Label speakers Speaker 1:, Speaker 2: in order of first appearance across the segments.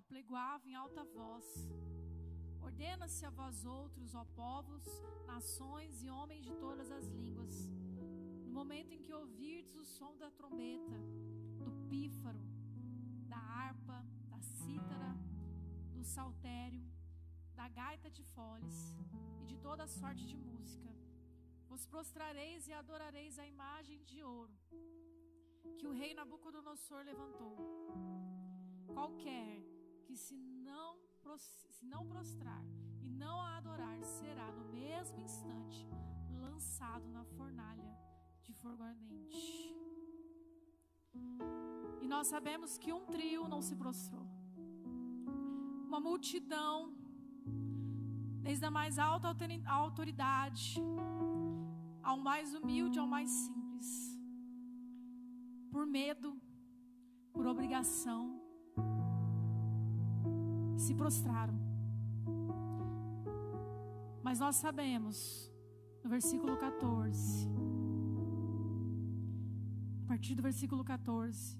Speaker 1: Arauto apleguava em alta voz: Ordena-se a vós outros, ó povos, nações e homens de todas as línguas, no momento em que ouvirdes o som da trombeta, do pífaro, da harpa, da cítara, do saltério, da gaita de foles e de toda sorte de música, vos prostrareis e adorareis a imagem de ouro que o rei Nabucodonosor levantou. Qualquer que se não, se não prostrar e não a adorar será no mesmo instante lançado na fornalha de fogo ardente. E nós sabemos que um trio não se prostrou. Uma multidão, desde a mais alta autori- autoridade ao mais humilde, ao mais simples, por medo, por obrigação, se prostraram. Mas nós sabemos, no versículo 14, a partir do versículo 14,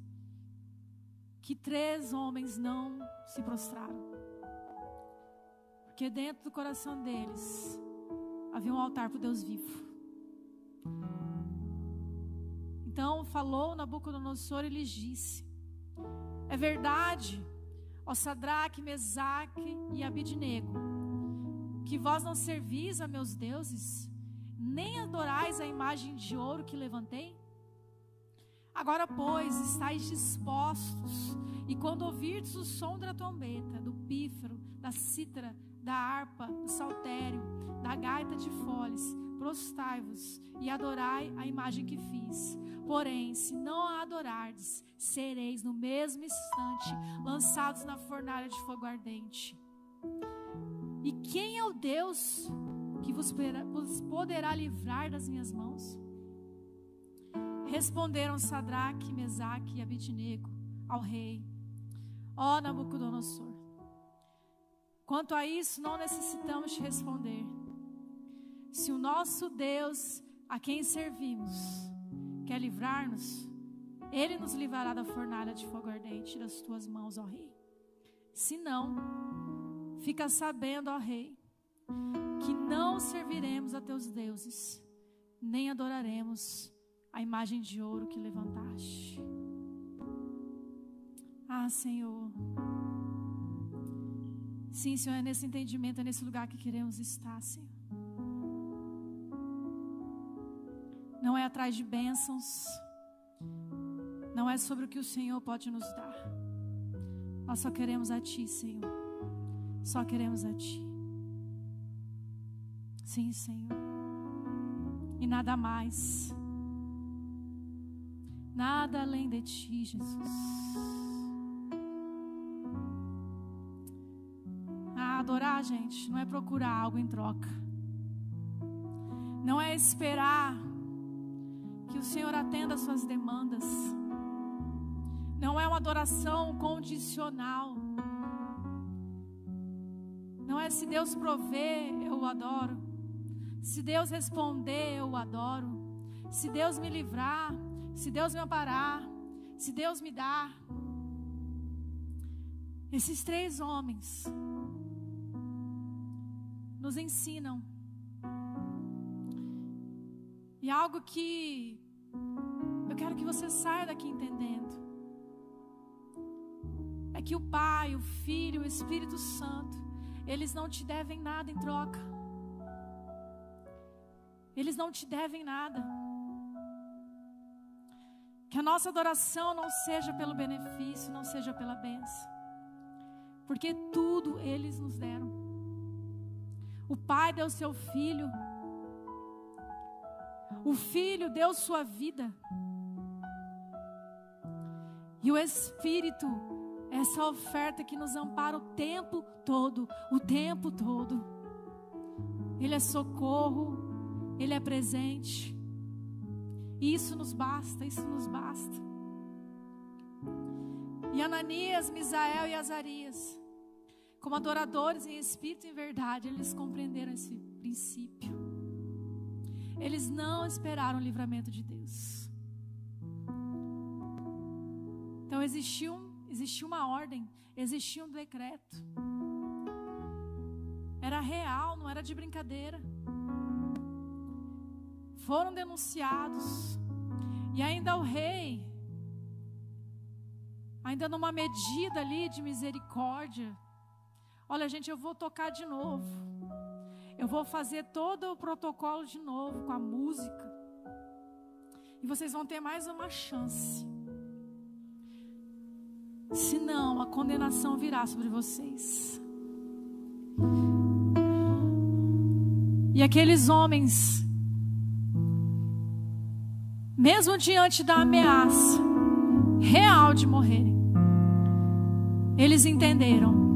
Speaker 1: que três homens não se prostraram. Porque dentro do coração deles havia um altar para o Deus vivo. Então falou Nabucodonosor e lhes disse: É verdade, ó Sadraque, Mesaque e Abidnego, que vós não servis a meus deuses, nem adorais a imagem de ouro que levantei? Agora, pois, estáis dispostos, e quando ouvirdes o som da trombeta, do pífaro, da cítara, da harpa, do saltério, da gaita de foles, prostai-vos e adorai a imagem que fiz. Porém, se não a adorardes, sereis no mesmo instante lançados na fornalha de fogo ardente. E quem é o Deus que vos poderá livrar das minhas mãos? Responderam Sadraque, Mesaque e Abidnego ao rei: Ó Nabucodonosor, quanto a isso não necessitamos te responder. Se o nosso Deus, a quem servimos, quer livrar-nos, ele nos livrará da fornalha de fogo ardente das tuas mãos, ó rei. Se não, fica sabendo, ó rei, que não serviremos a teus deuses, nem adoraremos a imagem de ouro que levantaste. Ah, Senhor. Sim, Senhor, é nesse entendimento, é nesse lugar que queremos estar, Senhor. Não é atrás de bênçãos, não é sobre o que o Senhor pode nos dar. Nós só queremos a Ti, Senhor. Só queremos a Ti. Sim, Senhor. E nada mais. Nada além de Ti, Jesus. A adorar, gente, não é procurar algo em troca. Não é esperar que o Senhor atenda às suas demandas. Não é uma adoração condicional. Não é se Deus prover, eu o adoro. Se Deus responder, eu o adoro. Se Deus me livrar, se Deus me amparar, se Deus me dar. Esses três homens nos ensinam. E algo que eu quero que você saia daqui entendendo. É que o Pai, o Filho, o Espírito Santo, eles não te devem nada em troca. Eles não te devem nada. Que a nossa adoração não seja pelo benefício, não seja pela bênção. Porque tudo eles nos deram. O Pai deu seu filho O Filho deu sua vida. E o Espírito, essa oferta que nos ampara o tempo todo, o tempo todo. Ele é socorro, ele é presente. E isso nos basta, isso nos basta. E Ananias, Misael e Azarias, como adoradores em espírito e em verdade, eles compreenderam esse princípio. Eles não esperaram o livramento de Deus. Então existiu, existiu uma ordem, existia um decreto. Era real, não era de brincadeira. Foram denunciados. E ainda o rei, ainda numa medida ali de misericórdia, olha, gente, eu vou tocar de novo. Eu vou fazer todo o protocolo de novo com a música. E vocês vão ter mais uma chance. Senão a condenação virá sobre vocês. E aqueles homens, mesmo diante da ameaça real de morrerem, eles entenderam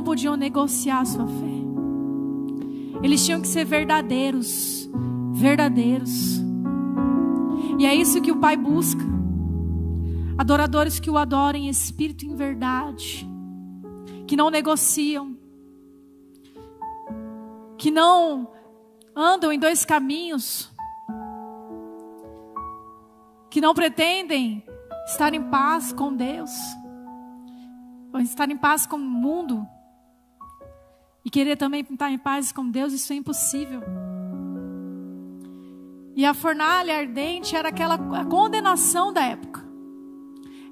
Speaker 1: não podiam negociar a sua fé. Eles tinham que ser verdadeiros, verdadeiros. E é isso que o Pai busca. Adoradores que o adorem em espírito e em verdade, que não negociam, que não andam em dois caminhos, que não pretendem estar em paz com Deus, ou estar em paz com o mundo, e querer também estar em paz com Deus, isso é impossível. E a fornalha ardente era aquela condenação da época.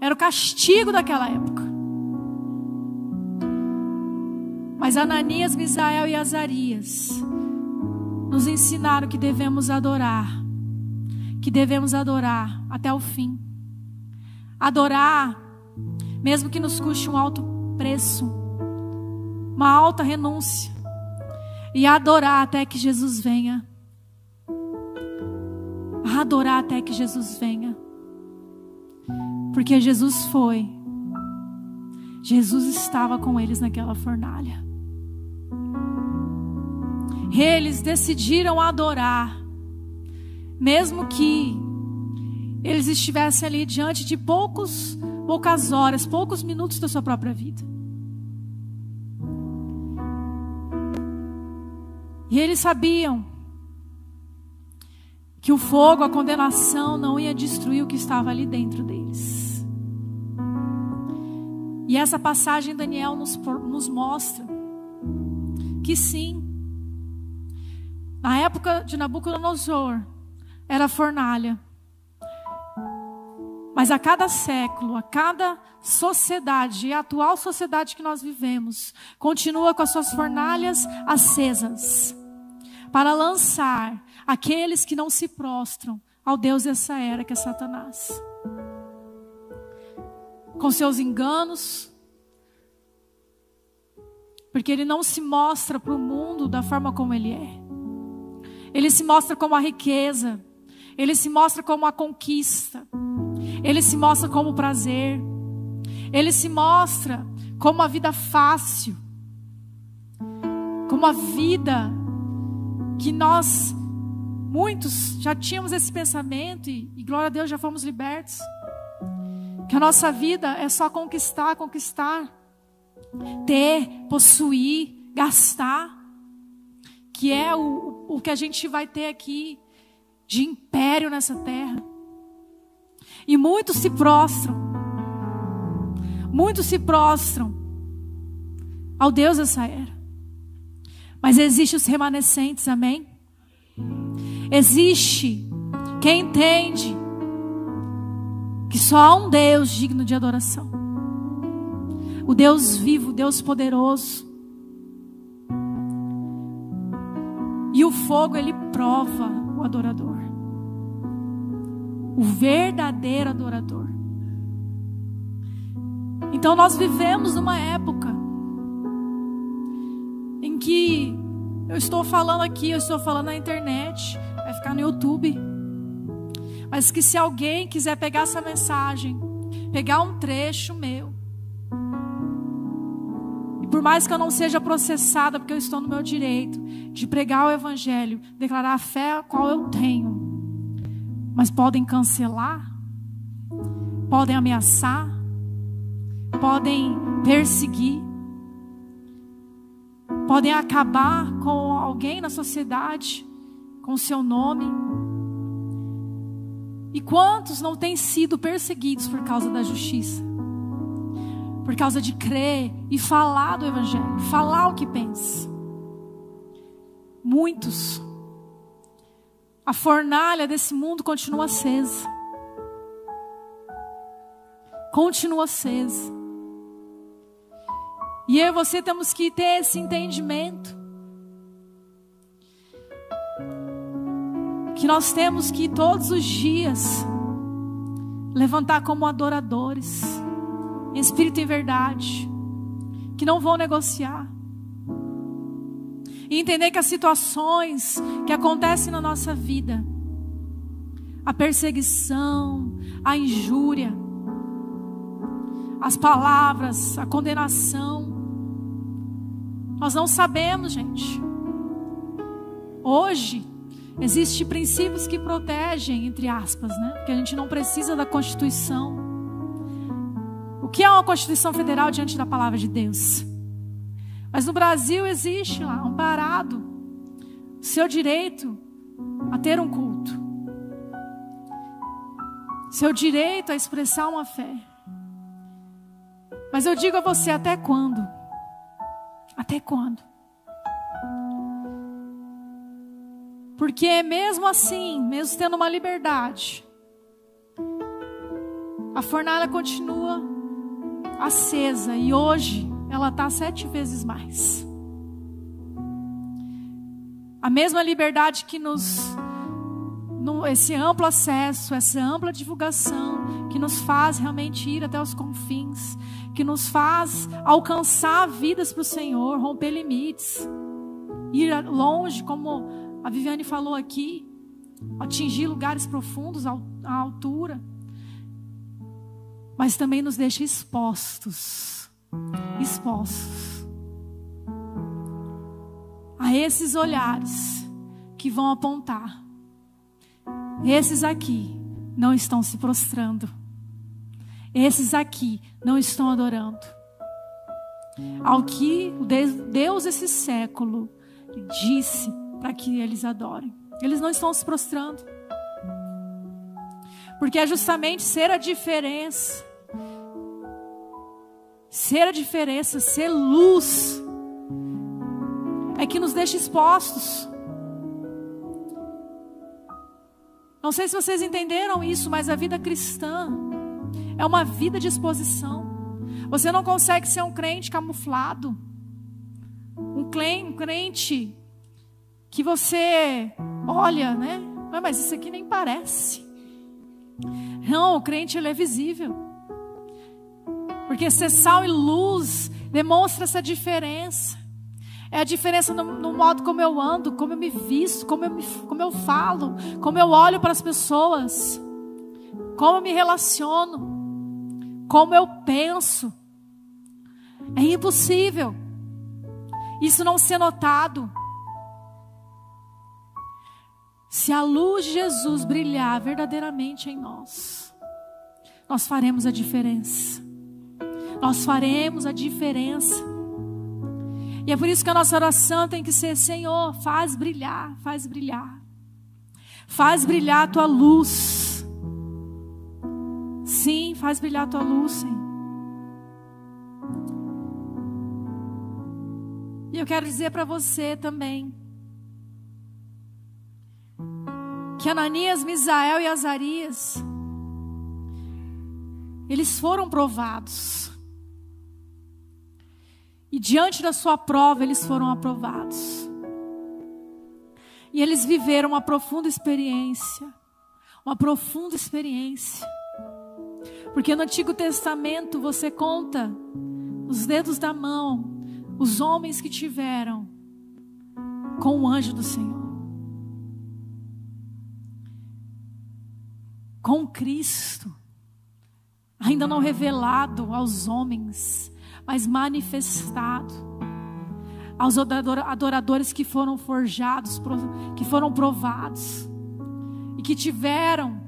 Speaker 1: Era o castigo daquela época. Mas Ananias, Misael e Azarias nos ensinaram que devemos adorar, que devemos adorar até o fim. Adorar, mesmo que nos custe um alto preço, uma alta renúncia, e adorar até que Jesus venha. Adorar até que Jesus venha. Porque Jesus foi. Jesus estava com eles naquela fornalha. Eles decidiram adorar, mesmo que eles estivessem ali diante de poucos, poucas horas, poucos minutos da sua própria vida. E eles sabiam que o fogo, a condenação não ia destruir o que estava ali dentro deles. E essa passagem Daniel nos, nos mostra que sim, na época de Nabucodonosor, era fornalha. Mas a cada século, a cada sociedade, a atual sociedade que nós vivemos, continua com as suas fornalhas acesas para lançar aqueles que não se prostram ao Deus dessa era, que é Satanás com seus enganos, porque ele não se mostra para o mundo da forma como ele é. Ele se mostra como a riqueza, ele se mostra como a conquista, ele se mostra como o prazer, ele se mostra como a vida fácil, como a vida que nós, muitos, já tínhamos esse pensamento e, e glória a Deus, já fomos libertos. Que a nossa vida é só conquistar, conquistar, ter, possuir, gastar. Que é o, o que a gente vai ter aqui de império nessa terra. E muitos se prostram. Muitos se prostram ao Deus dessa era. Mas existe os remanescentes, amém? Existe quem entende que só há um Deus digno de adoração. O Deus vivo, o Deus poderoso. E o fogo ele prova o adorador. O verdadeiro adorador. Então nós vivemos numa época em que Eu estou falando aqui, eu estou falando na internet, vai ficar no YouTube. Mas que se alguém quiser pegar essa mensagem, pegar um trecho meu, e por mais que eu não seja processada, porque eu estou no meu direito de pregar o Evangelho, declarar a fé a qual eu tenho, mas podem cancelar, podem ameaçar, podem perseguir, podem acabar com alguém na sociedade, com seu nome. E quantos não têm sido perseguidos por causa da justiça? Por causa de crer e falar do Evangelho, falar o que pensa. Muitos. A fornalha desse mundo continua acesa. Continua acesa. E eu e você temos que ter esse entendimento. Que nós temos que todos os dias levantar como adoradores, em espírito e verdade, que não vão negociar. E entender que as situações que acontecem na nossa vida, a perseguição, a injúria, as palavras, a condenação, nós não sabemos, gente. Hoje, existem princípios que protegem, entre aspas, né? Porque a gente não precisa da Constituição. O que é uma Constituição Federal diante da palavra de Deus? Mas no Brasil existe lá, amparado, seu direito a ter um culto, seu direito a expressar uma fé. Mas eu digo a você, até quando? Até quando? Porque mesmo assim, mesmo tendo uma liberdade, a fornalha continua acesa e hoje ela está sete vezes mais. A mesma liberdade que nos, no, esse amplo acesso, essa ampla divulgação, que nos faz realmente ir até os confins, que nos faz alcançar vidas para o Senhor, romper limites, ir longe, como a Viviane falou aqui, atingir lugares profundos, à altura, mas também nos deixa expostos expostos a esses olhares que vão apontar. Esses aqui não estão se prostrando. Esses aqui não estão adorando. Ao que Deus esse século disse para que eles adorem. Eles não estão se prostrando. Porque é justamente ser a diferença. Ser a diferença, ser luz. É que nos deixa expostos. Não sei se vocês entenderam isso, mas a vida cristã é uma vida de exposição. Você não consegue ser um crente camuflado. Um crente que você olha, né? Mas isso aqui nem parece. Não, o crente ele é visível. Porque ser sal e luz demonstra essa diferença. É a diferença no, no, modo como eu ando, como eu me visto, como eu, me, como eu falo, como eu olho para as pessoas, como eu me relaciono como eu penso. É impossível isso não ser notado. Se a luz de Jesus brilhar verdadeiramente em nós, nós faremos a diferença. Nós faremos a diferença. E é por isso que a nossa oração tem que ser: Senhor, faz brilhar, faz brilhar. Faz brilhar a tua luz. Sim, faz brilhar a tua luz, Senhor. E eu quero dizer para você também que Ananias, Misael e Azarias eles foram provados. E diante da sua prova, eles foram aprovados. E eles viveram uma profunda experiência, uma profunda experiência porque no Antigo Testamento você conta os dedos da mão, os homens que tiveram com o anjo do Senhor. Com Cristo, ainda não revelado aos homens, mas manifestado aos adoradores que foram forjados, que foram provados e que tiveram,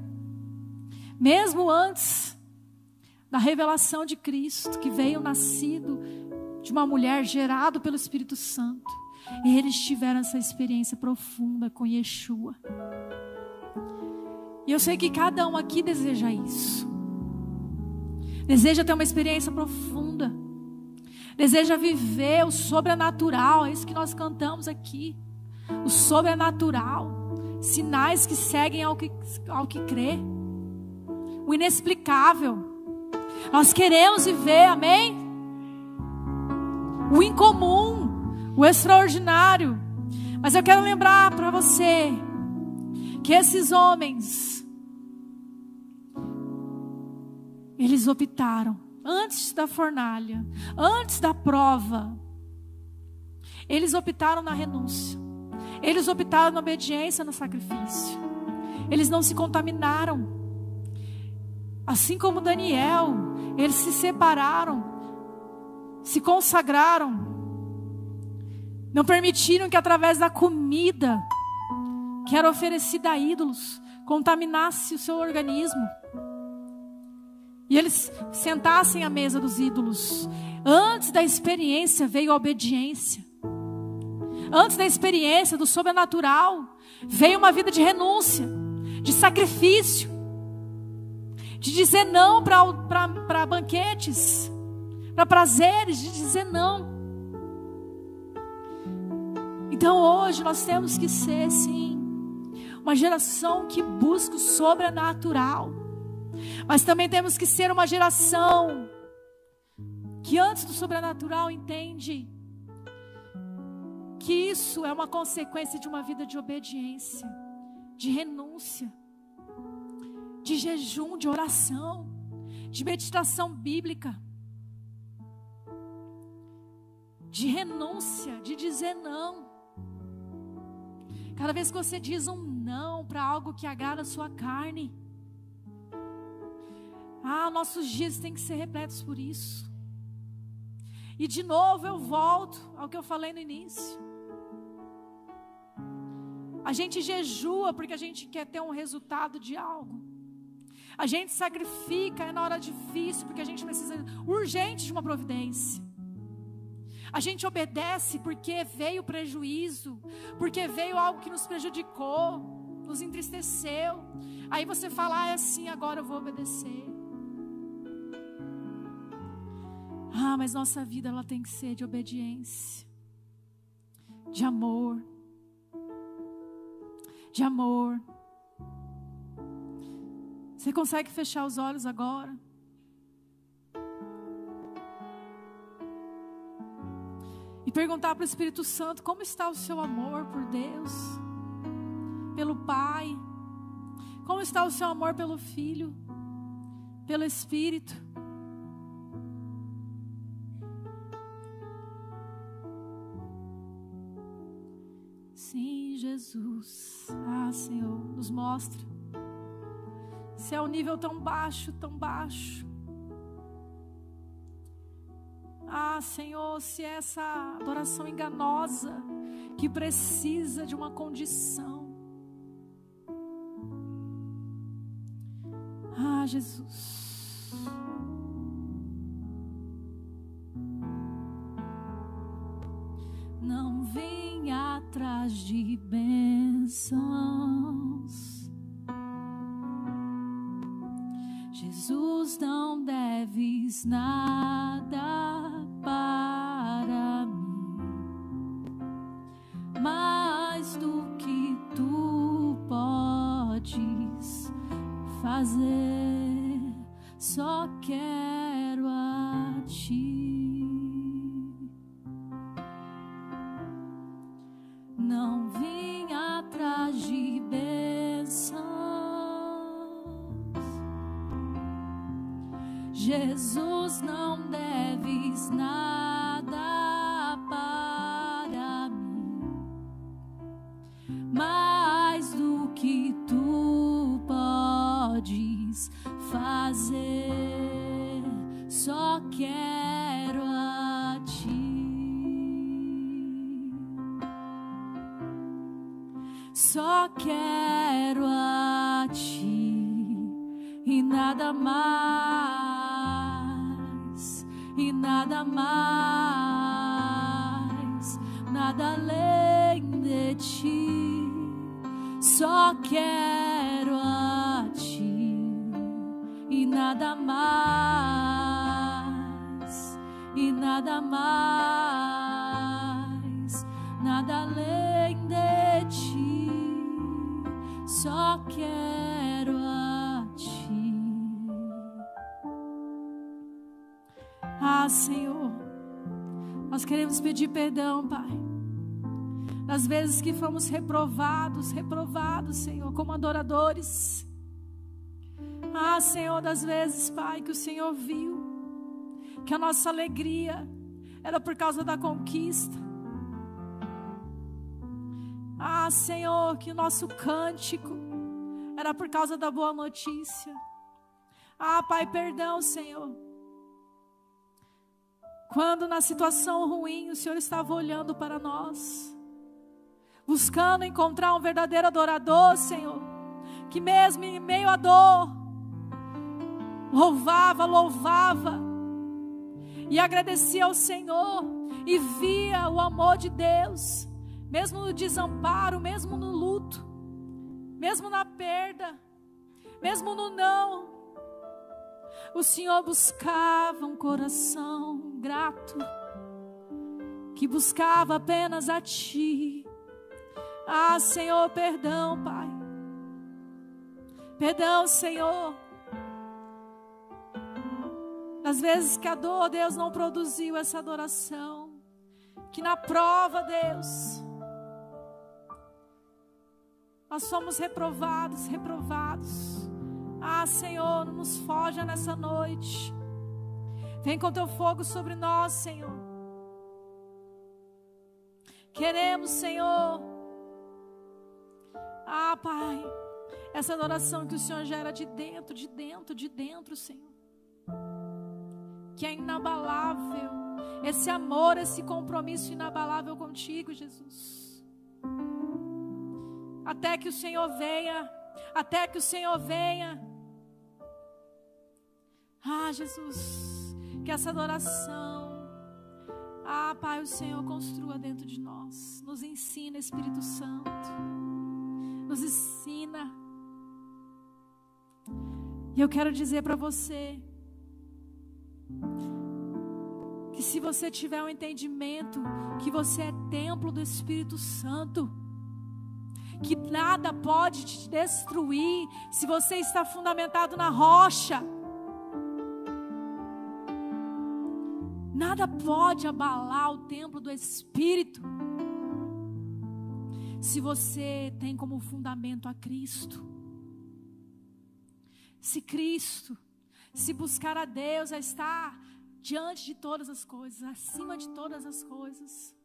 Speaker 1: mesmo antes da revelação de Cristo, que veio nascido de uma mulher gerado pelo Espírito Santo, eles tiveram essa experiência profunda com Yeshua. E eu sei que cada um aqui deseja isso. Deseja ter uma experiência profunda deseja viver o sobrenatural, é isso que nós cantamos aqui. O sobrenatural, sinais que seguem ao que, ao que crê, o inexplicável. Nós queremos viver, amém? O incomum, o extraordinário. Mas eu quero lembrar para você que esses homens, eles optaram antes da fornalha, antes da prova, eles optaram na renúncia. Eles optaram na obediência no sacrifício. Eles não se contaminaram. Assim como Daniel, eles se separaram, se consagraram. Não permitiram que através da comida que era oferecida a ídolos contaminasse o seu organismo e eles sentassem à mesa dos ídolos. Antes da experiência veio a obediência. Antes da experiência do sobrenatural, veio uma vida de renúncia, de sacrifício, de dizer não para banquetes, para prazeres, de dizer não. Então hoje nós temos que ser, sim, uma geração que busca o sobrenatural mas também temos que ser uma geração que antes do sobrenatural entende que isso é uma consequência de uma vida de obediência, de renúncia, de jejum, de oração, de meditação bíblica, de renúncia, de dizer não. Cada vez que você diz um não para algo que agrada a sua carne, ah, nossos dias têm que ser repletos por isso. E de novo eu volto ao que eu falei no início. A gente jejua porque a gente quer ter um resultado de algo. A gente sacrifica é na hora difícil porque a gente precisa urgente de uma providência. A gente obedece porque veio prejuízo, porque veio algo que nos prejudicou, nos entristeceu. Aí você fala, ah, é assim, agora eu vou obedecer. Ah, mas nossa vida ela tem que ser de obediência, de amor, de amor. Você consegue fechar os olhos agora? E perguntar para o Espírito Santo como está o seu amor por Deus, pelo Pai, como está o seu amor pelo Filho, pelo Espírito. Jesus. Ah, Senhor, nos mostra. Se é um nível tão baixo, tão baixo. Ah, Senhor, se é essa adoração enganosa que precisa de uma condição. Ah, Jesus. Não vem atrás de bênçãos. Fazer, só quero a ti. Jesus, não deves nada quero a ti e nada mais, e nada mais, nada além de ti. Só quero a ti e nada mais, e nada mais, Senhor, nós queremos pedir perdão, Pai. Das vezes que fomos reprovados, reprovados, Senhor, como adoradores. Ah, Senhor, das vezes, Pai, que o Senhor viu que a nossa alegria era por causa da conquista. Ah, Senhor, que o nosso cântico era por causa da boa notícia. Ah, Pai, perdão, Senhor. Quando na situação ruim o Senhor estava olhando para nós, buscando encontrar um verdadeiro adorador, Senhor, que mesmo em meio à dor, louvava, louvava, e agradecia ao Senhor, e via o amor de Deus, mesmo no desamparo, mesmo no luto, mesmo na perda, mesmo no não, o Senhor buscava um coração grato, que buscava apenas a Ti. Ah, Senhor, perdão, Pai. Perdão, Senhor. Das vezes que a dor, Deus, não produziu essa adoração. Que na prova, Deus, nós somos reprovados, reprovados. Ah, Senhor, não nos foja nessa noite. Vem com teu fogo sobre nós, Senhor. Queremos, Senhor. Ah, Pai, essa adoração que o Senhor gera de dentro, de dentro, de dentro, Senhor. Que é inabalável. Esse amor, esse compromisso inabalável contigo, Jesus. Até que o Senhor venha, até que o Senhor venha. Ah, Jesus, que essa adoração, ah, Pai, o Senhor construa dentro de nós. Nos ensina, Espírito Santo. Nos ensina. E eu quero dizer para você que se você tiver um entendimento que você é templo do Espírito Santo, que nada pode te destruir se você está fundamentado na rocha. Nada pode abalar o templo do Espírito. Se você tem como fundamento a Cristo. Se Cristo, se buscar a Deus, a estar diante de todas as coisas, acima de todas as coisas.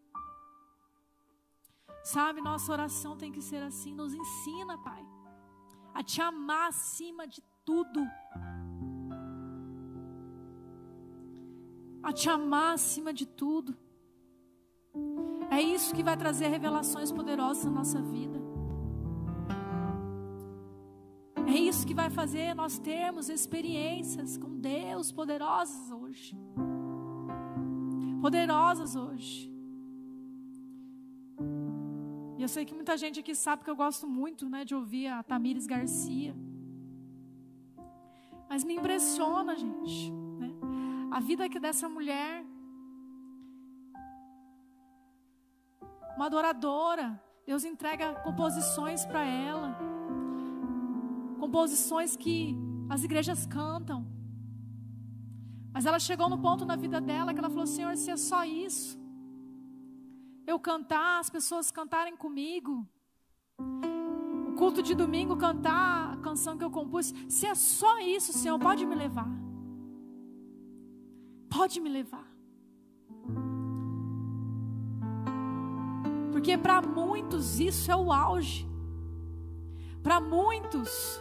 Speaker 1: Sabe, nossa oração tem que ser assim. Nos ensina, Pai, a te amar acima de tudo. A te amar acima de tudo. É isso que vai trazer revelações poderosas na nossa vida. É isso que vai fazer nós termos experiências com Deus poderosas hoje. Poderosas hoje. E eu sei que muita gente aqui sabe que eu gosto muito né, de ouvir a Tamires Garcia. Mas me impressiona, gente. A vida que dessa mulher. Uma adoradora. Deus entrega composições para ela. Composições que as igrejas cantam. Mas ela chegou no ponto na vida dela que ela falou: Senhor, se é só isso, eu cantar, as pessoas cantarem comigo, o culto de domingo cantar a canção que eu compus, se é só isso, Senhor, pode me levar. Pode me levar. Porque para muitos isso é o auge. Para muitos,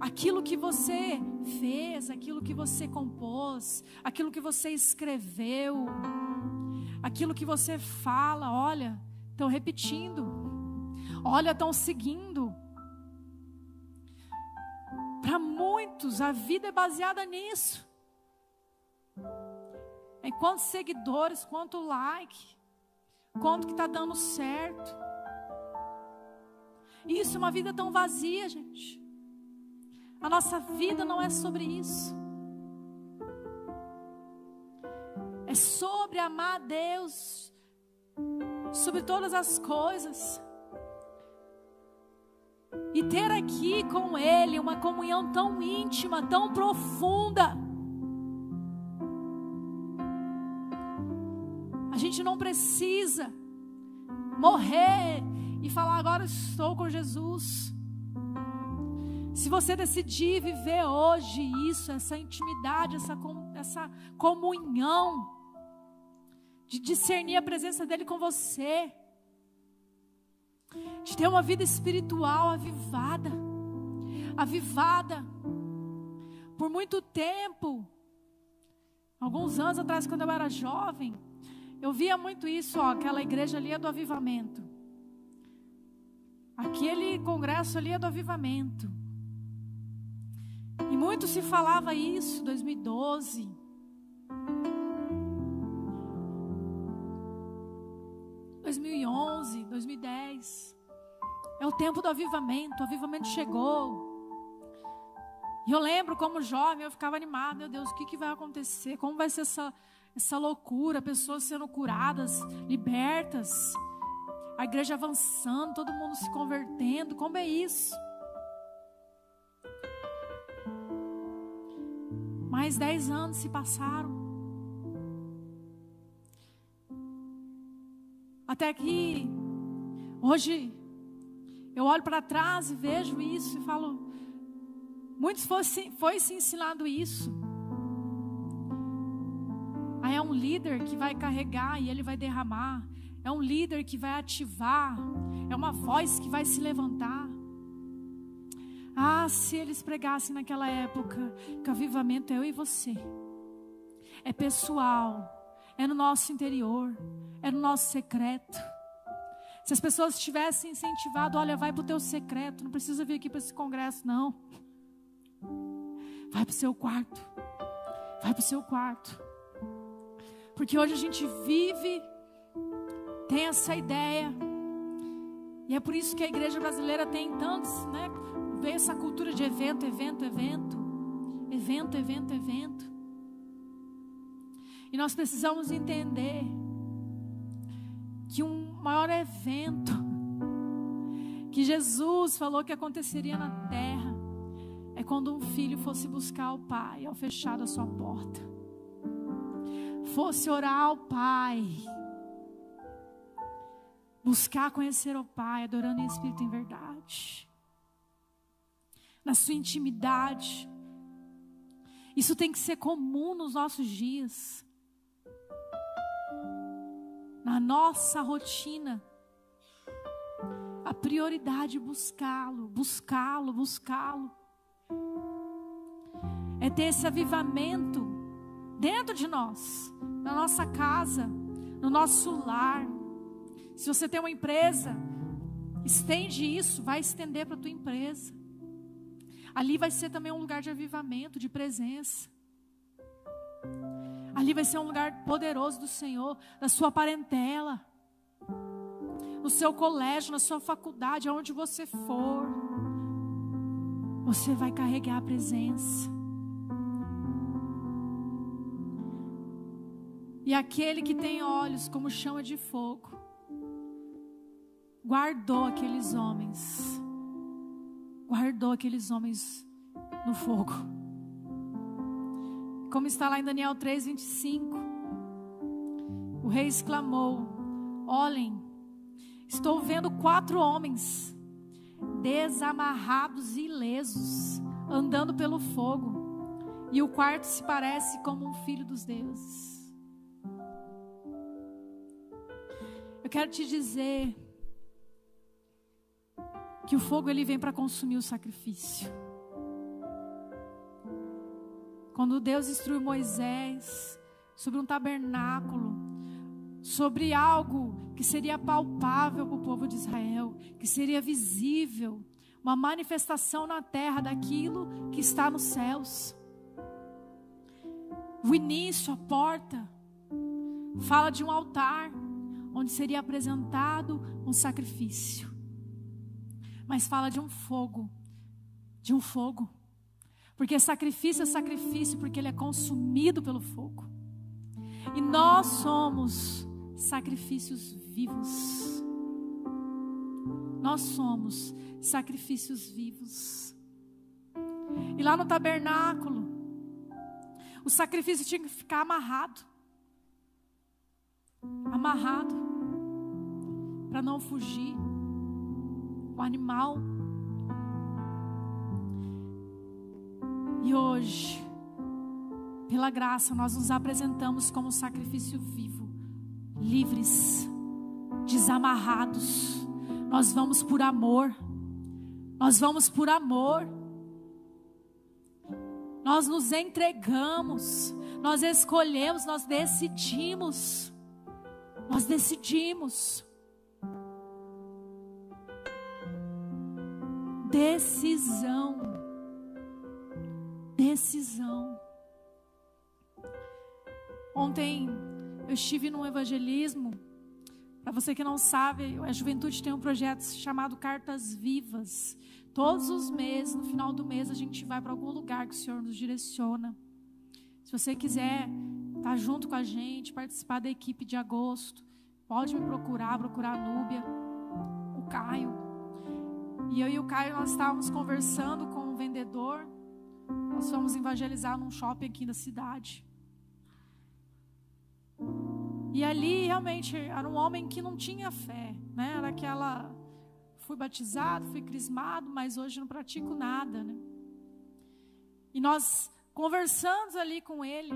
Speaker 1: aquilo que você fez, aquilo que você compôs, aquilo que você escreveu, aquilo que você fala, olha, estão repetindo, olha, estão seguindo. Para muitos, a vida é baseada nisso. Em quantos seguidores, quanto like, quanto que está dando certo. Isso é uma vida tão vazia, gente. A nossa vida não é sobre isso. É sobre amar a Deus, sobre todas as coisas. E ter aqui com Ele uma comunhão tão íntima, tão profunda. Gente não precisa morrer e falar agora estou com Jesus. Se você decidir viver hoje isso, essa intimidade, essa, essa comunhão, de discernir a presença dEle com você, de ter uma vida espiritual avivada, avivada. Por muito tempo, alguns anos atrás, quando eu era jovem, eu via muito isso, ó, aquela igreja ali é do avivamento. Aquele congresso ali é do avivamento. E muito se falava isso, 2012. ...2011, 2010... ...é o tempo do avivamento... ...o avivamento chegou... ...e eu lembro como jovem... ...eu ficava animada... ...meu Deus, o que, que vai acontecer... ...como vai ser essa, essa loucura... ...pessoas sendo curadas... ...libertas... ...a igreja avançando... ...todo mundo se convertendo... ...como é isso... Mais dez anos se passaram. Até que hoje eu olho para trás e vejo isso e falo, muitos foi, foi se ensinado isso. Líder que vai carregar e ele vai derramar. É um líder que vai ativar. É uma voz que vai se levantar. Ah, se eles pregassem naquela época que avivamento é eu e você. É pessoal, é no nosso interior, é no nosso secreto. Se as pessoas tivessem incentivado, olha, vai para o teu secreto, não precisa vir aqui para esse congresso, não. Vai para o seu quarto. Vai para o seu quarto. Porque hoje a gente vive, tem essa ideia. E é por isso que a igreja brasileira tem tantos, né? Veio essa cultura de evento, evento, evento. Evento, evento, evento. E nós precisamos entender que um maior evento que Jesus falou que aconteceria na terra é quando um filho fosse buscar o pai ao fechar a sua porta. Fosse orar ao pai. Buscar conhecer o pai, adorando em espírito em verdade na sua intimidade. Isso tem que ser comum nos nossos dias. Na nossa rotina. A prioridade é buscá-lo, buscá-lo, buscá-lo. É ter esse avivamento dentro de nós, na nossa casa, no nosso lar. Se você tem uma empresa, estende isso, vai estender para a tua empresa. Ali vai ser também um lugar de avivamento, de presença. Ali vai ser um lugar poderoso do Senhor, da sua parentela, no seu colégio, na sua faculdade, aonde você for. Você vai carregar a presença. E aquele que tem olhos como chama de fogo, guardou aqueles homens guardou aqueles homens no fogo. Como está lá em Daniel 3, 25. O rei exclamou: Olhem, estou vendo quatro homens desamarrados e ilesos, andando pelo fogo, e o quarto se parece como um filho dos deuses. Eu quero te dizer que o fogo ele vem para consumir o sacrifício. Quando Deus instruiu Moisés sobre um tabernáculo, sobre algo que seria palpável para o povo de Israel, que seria visível, uma manifestação na terra daquilo que está nos céus. O início, a porta, fala de um altar onde seria apresentado um sacrifício. Mas fala de um fogo, de um fogo. Porque sacrifício é sacrifício, porque ele é consumido pelo fogo. E nós somos sacrifícios vivos. Nós somos sacrifícios vivos. E lá no tabernáculo, o sacrifício tinha que ficar amarrado amarrado para não fugir. O animal. E hoje, pela graça, nós nos apresentamos como sacrifício vivo, livres, desamarrados. Nós vamos por amor. Nós vamos por amor. Nós nos entregamos, nós escolhemos, nós decidimos. Nós decidimos. Decisão. Decisão. Ontem eu estive num evangelismo. Para você que não sabe, a juventude tem um projeto chamado Cartas Vivas. Todos os meses, no final do mês, a gente vai para algum lugar que o Senhor nos direciona. Se você quiser estar tá junto com a gente, participar da equipe de agosto, pode me procurar, procurar a Núbia, o Caio. E eu e o Caio nós estávamos conversando com um vendedor. Nós fomos evangelizar num shopping aqui da cidade. E ali realmente era um homem que não tinha fé, né? Era aquela fui batizado, fui crismado, mas hoje não pratico nada, né? E nós conversamos ali com ele,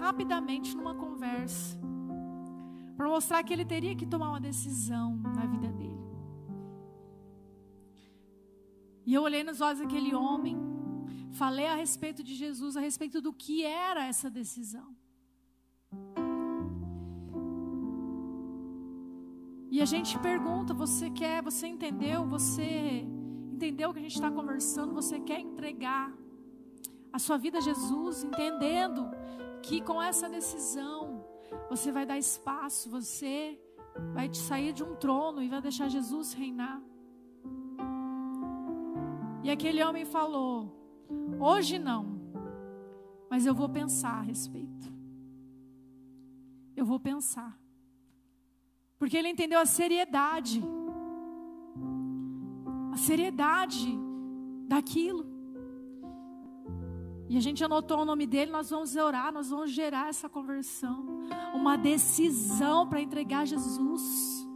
Speaker 1: rapidamente numa conversa, para mostrar que ele teria que tomar uma decisão na vida dele. E eu olhei nos olhos daquele homem, falei a respeito de Jesus, a respeito do que era essa decisão. E a gente pergunta: você quer, você entendeu? Você entendeu o que a gente está conversando? Você quer entregar a sua vida a Jesus, entendendo que com essa decisão você vai dar espaço, você vai te sair de um trono e vai deixar Jesus reinar. E aquele homem falou: Hoje não, mas eu vou pensar a respeito. Eu vou pensar. Porque ele entendeu a seriedade. A seriedade daquilo. E a gente anotou o nome dele, nós vamos orar, nós vamos gerar essa conversão. Uma decisão para entregar Jesus.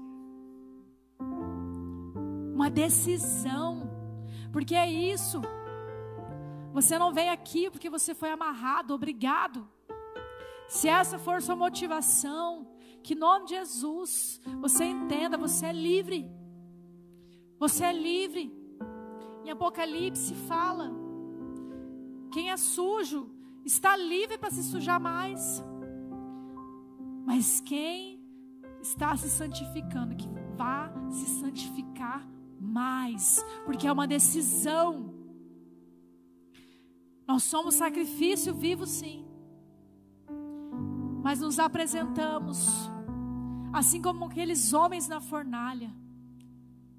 Speaker 1: Uma decisão. Porque é isso. Você não vem aqui porque você foi amarrado, obrigado. Se essa for sua motivação, que em nome de Jesus, você entenda, você é livre. Você é livre. Em Apocalipse fala quem é sujo está livre para se sujar mais. Mas quem está se santificando, que vá se santificar mais, porque é uma decisão. Nós somos sacrifício vivo, sim, mas nos apresentamos, assim como aqueles homens na fornalha,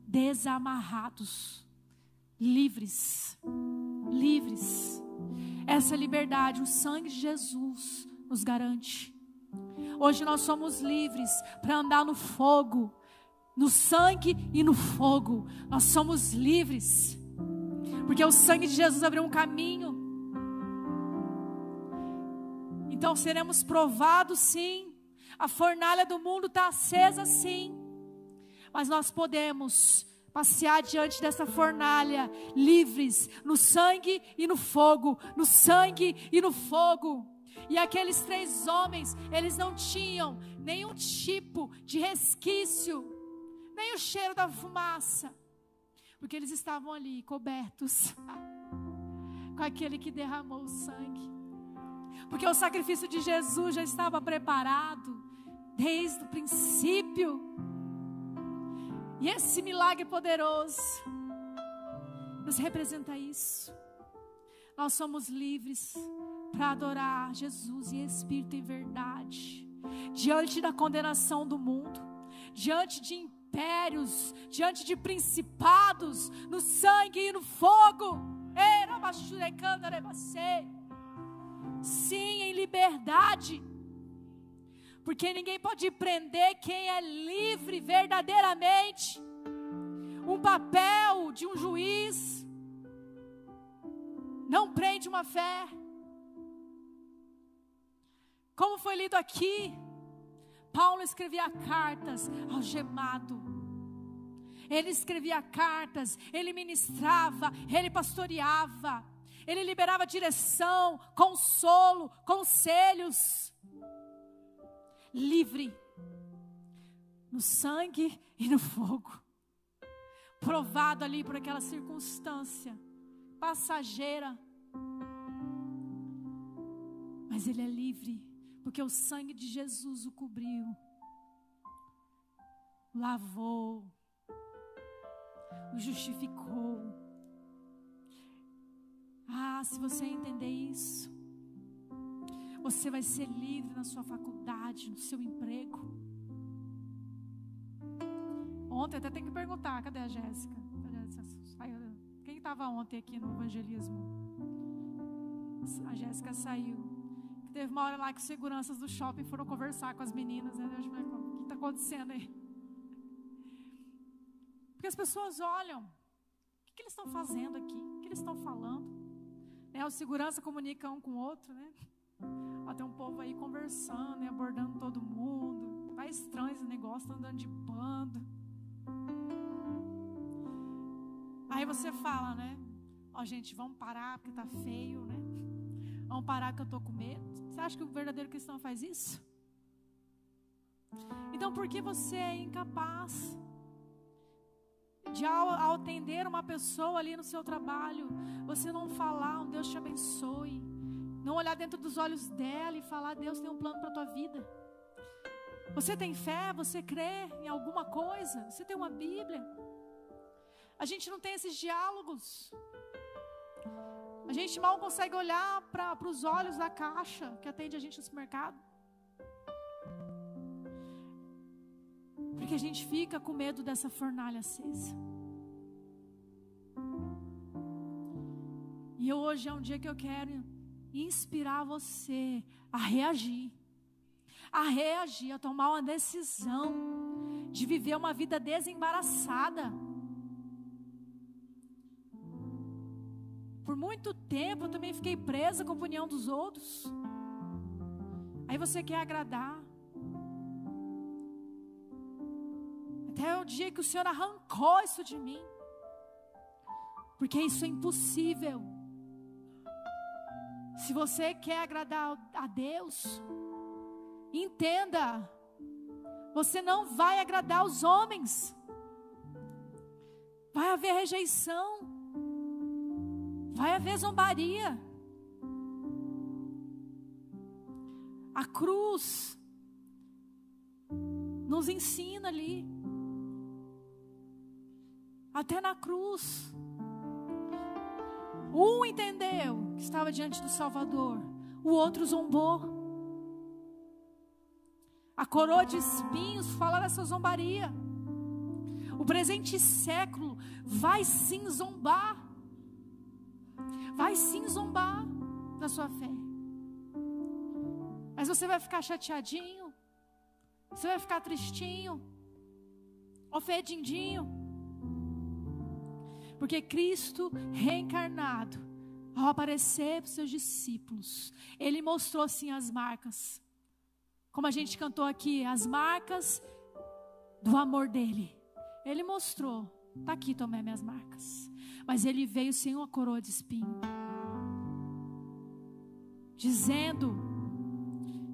Speaker 1: desamarrados, livres, livres essa liberdade, o sangue de Jesus nos garante. Hoje nós somos livres para andar no fogo, no sangue e no fogo. Nós somos livres, porque o sangue de Jesus abriu um caminho. Então seremos provados, sim. A fornalha do mundo está acesa, sim. Mas nós podemos passear diante dessa fornalha, livres no sangue e no fogo, no sangue e no fogo. E aqueles três homens, eles não tinham nenhum tipo de resquício, nem o cheiro da fumaça, Porque eles estavam ali cobertos com aquele que derramou o sangue. Porque o sacrifício de Jesus já estava preparado desde o princípio. E esse milagre poderoso nos representa isso. Nós somos livres para adorar Jesus em espírito e verdade, diante da condenação do mundo, diante de impérios, diante de principados, no sangue e no fogo. Sim, em liberdade. Porque ninguém pode prender quem é livre verdadeiramente. Um papel de um juiz não prende uma fé. Como foi lido aqui, Paulo escrevia cartas algemado. Ele escrevia cartas, ele ministrava, ele pastoreava, ele liberava direção, consolo, conselhos. Livre no sangue e no fogo. Provado ali por aquela circunstância passageira. Mas ele é livre porque o sangue de Jesus o cobriu, lavou, o justificou. Ah, se você entender isso, você vai ser livre na sua faculdade, no seu emprego. Ontem até tem que perguntar, cadê a Jéssica? Quem estava ontem aqui no evangelismo? A Jéssica saiu. Teve uma hora lá que seguranças do shopping foram conversar com as meninas. Né? O que está acontecendo aí? Porque as pessoas olham. O que, que eles estão fazendo aqui? O que eles estão falando? Né? O segurança comunica um com o outro, né? Ó, tem um povo aí conversando, né? abordando todo mundo. Tá estranho esse negócio, tá andando de bando. Aí você fala, né? Ó, gente, vamos parar porque tá feio, né? Vamos parar que eu estou com medo. Você acha que o verdadeiro cristão faz isso? Então, por que você é incapaz de, ao, ao atender uma pessoa ali no seu trabalho, você não falar, um Deus te abençoe, não olhar dentro dos olhos dela e falar, Deus tem um plano para a tua vida? Você tem fé? Você crê em alguma coisa? Você tem uma Bíblia? A gente não tem esses diálogos. A gente mal consegue olhar para os olhos da caixa que atende a gente no supermercado. Porque a gente fica com medo dessa fornalha acesa. E hoje é um dia que eu quero inspirar você a reagir. A reagir, a tomar uma decisão de viver uma vida desembaraçada. Por muito tempo eu também fiquei presa com a opinião dos outros. Aí você quer agradar. Até o dia que o Senhor arrancou isso de mim. Porque isso é impossível. Se você quer agradar a Deus, entenda, você não vai agradar os homens. Vai haver rejeição. Vai haver zombaria. A cruz nos ensina ali. Até na cruz. Um entendeu que estava diante do Salvador, o outro zombou. A coroa de espinhos fala dessa zombaria. O presente século vai sim zombar vai sim zombar da sua fé. Mas você vai ficar chateadinho, você vai ficar tristinho, ofendidinho. Porque Cristo reencarnado, ao aparecer para os seus discípulos, ele mostrou sim as marcas. Como a gente cantou aqui, as marcas do amor dele. Ele mostrou, está aqui, tomei minhas marcas. Mas ele veio sem uma coroa de espinho, dizendo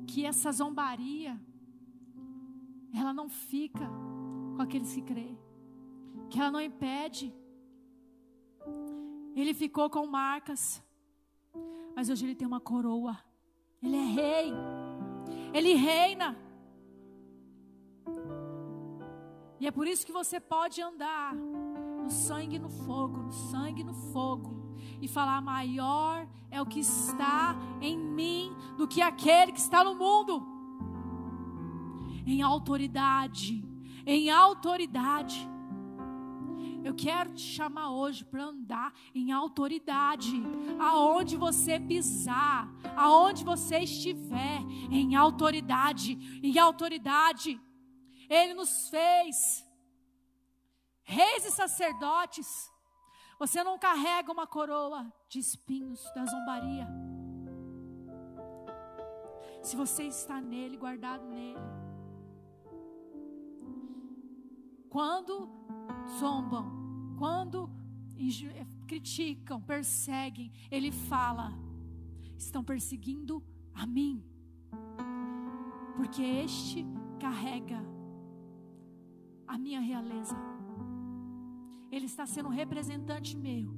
Speaker 1: que essa zombaria ela não fica com aqueles que creem, que ela não impede Ele ficou com marcas, mas hoje ele tem uma coroa. Ele é rei. Ele reina. E é por isso que você pode andar no sangue no fogo, no sangue no fogo, e falar: maior é o que está em mim do que aquele que está no mundo. Em autoridade, em autoridade. Eu quero te chamar hoje para andar em autoridade, aonde você pisar, aonde você estiver, em autoridade, em autoridade. Ele nos fez reis e sacerdotes. Você não carrega uma coroa de espinhos da zombaria. Se você está nele, guardado nele. Quando zombam, quando criticam, perseguem, ele fala: estão perseguindo a mim, porque este carrega a minha realeza. Ele está sendo um representante meu.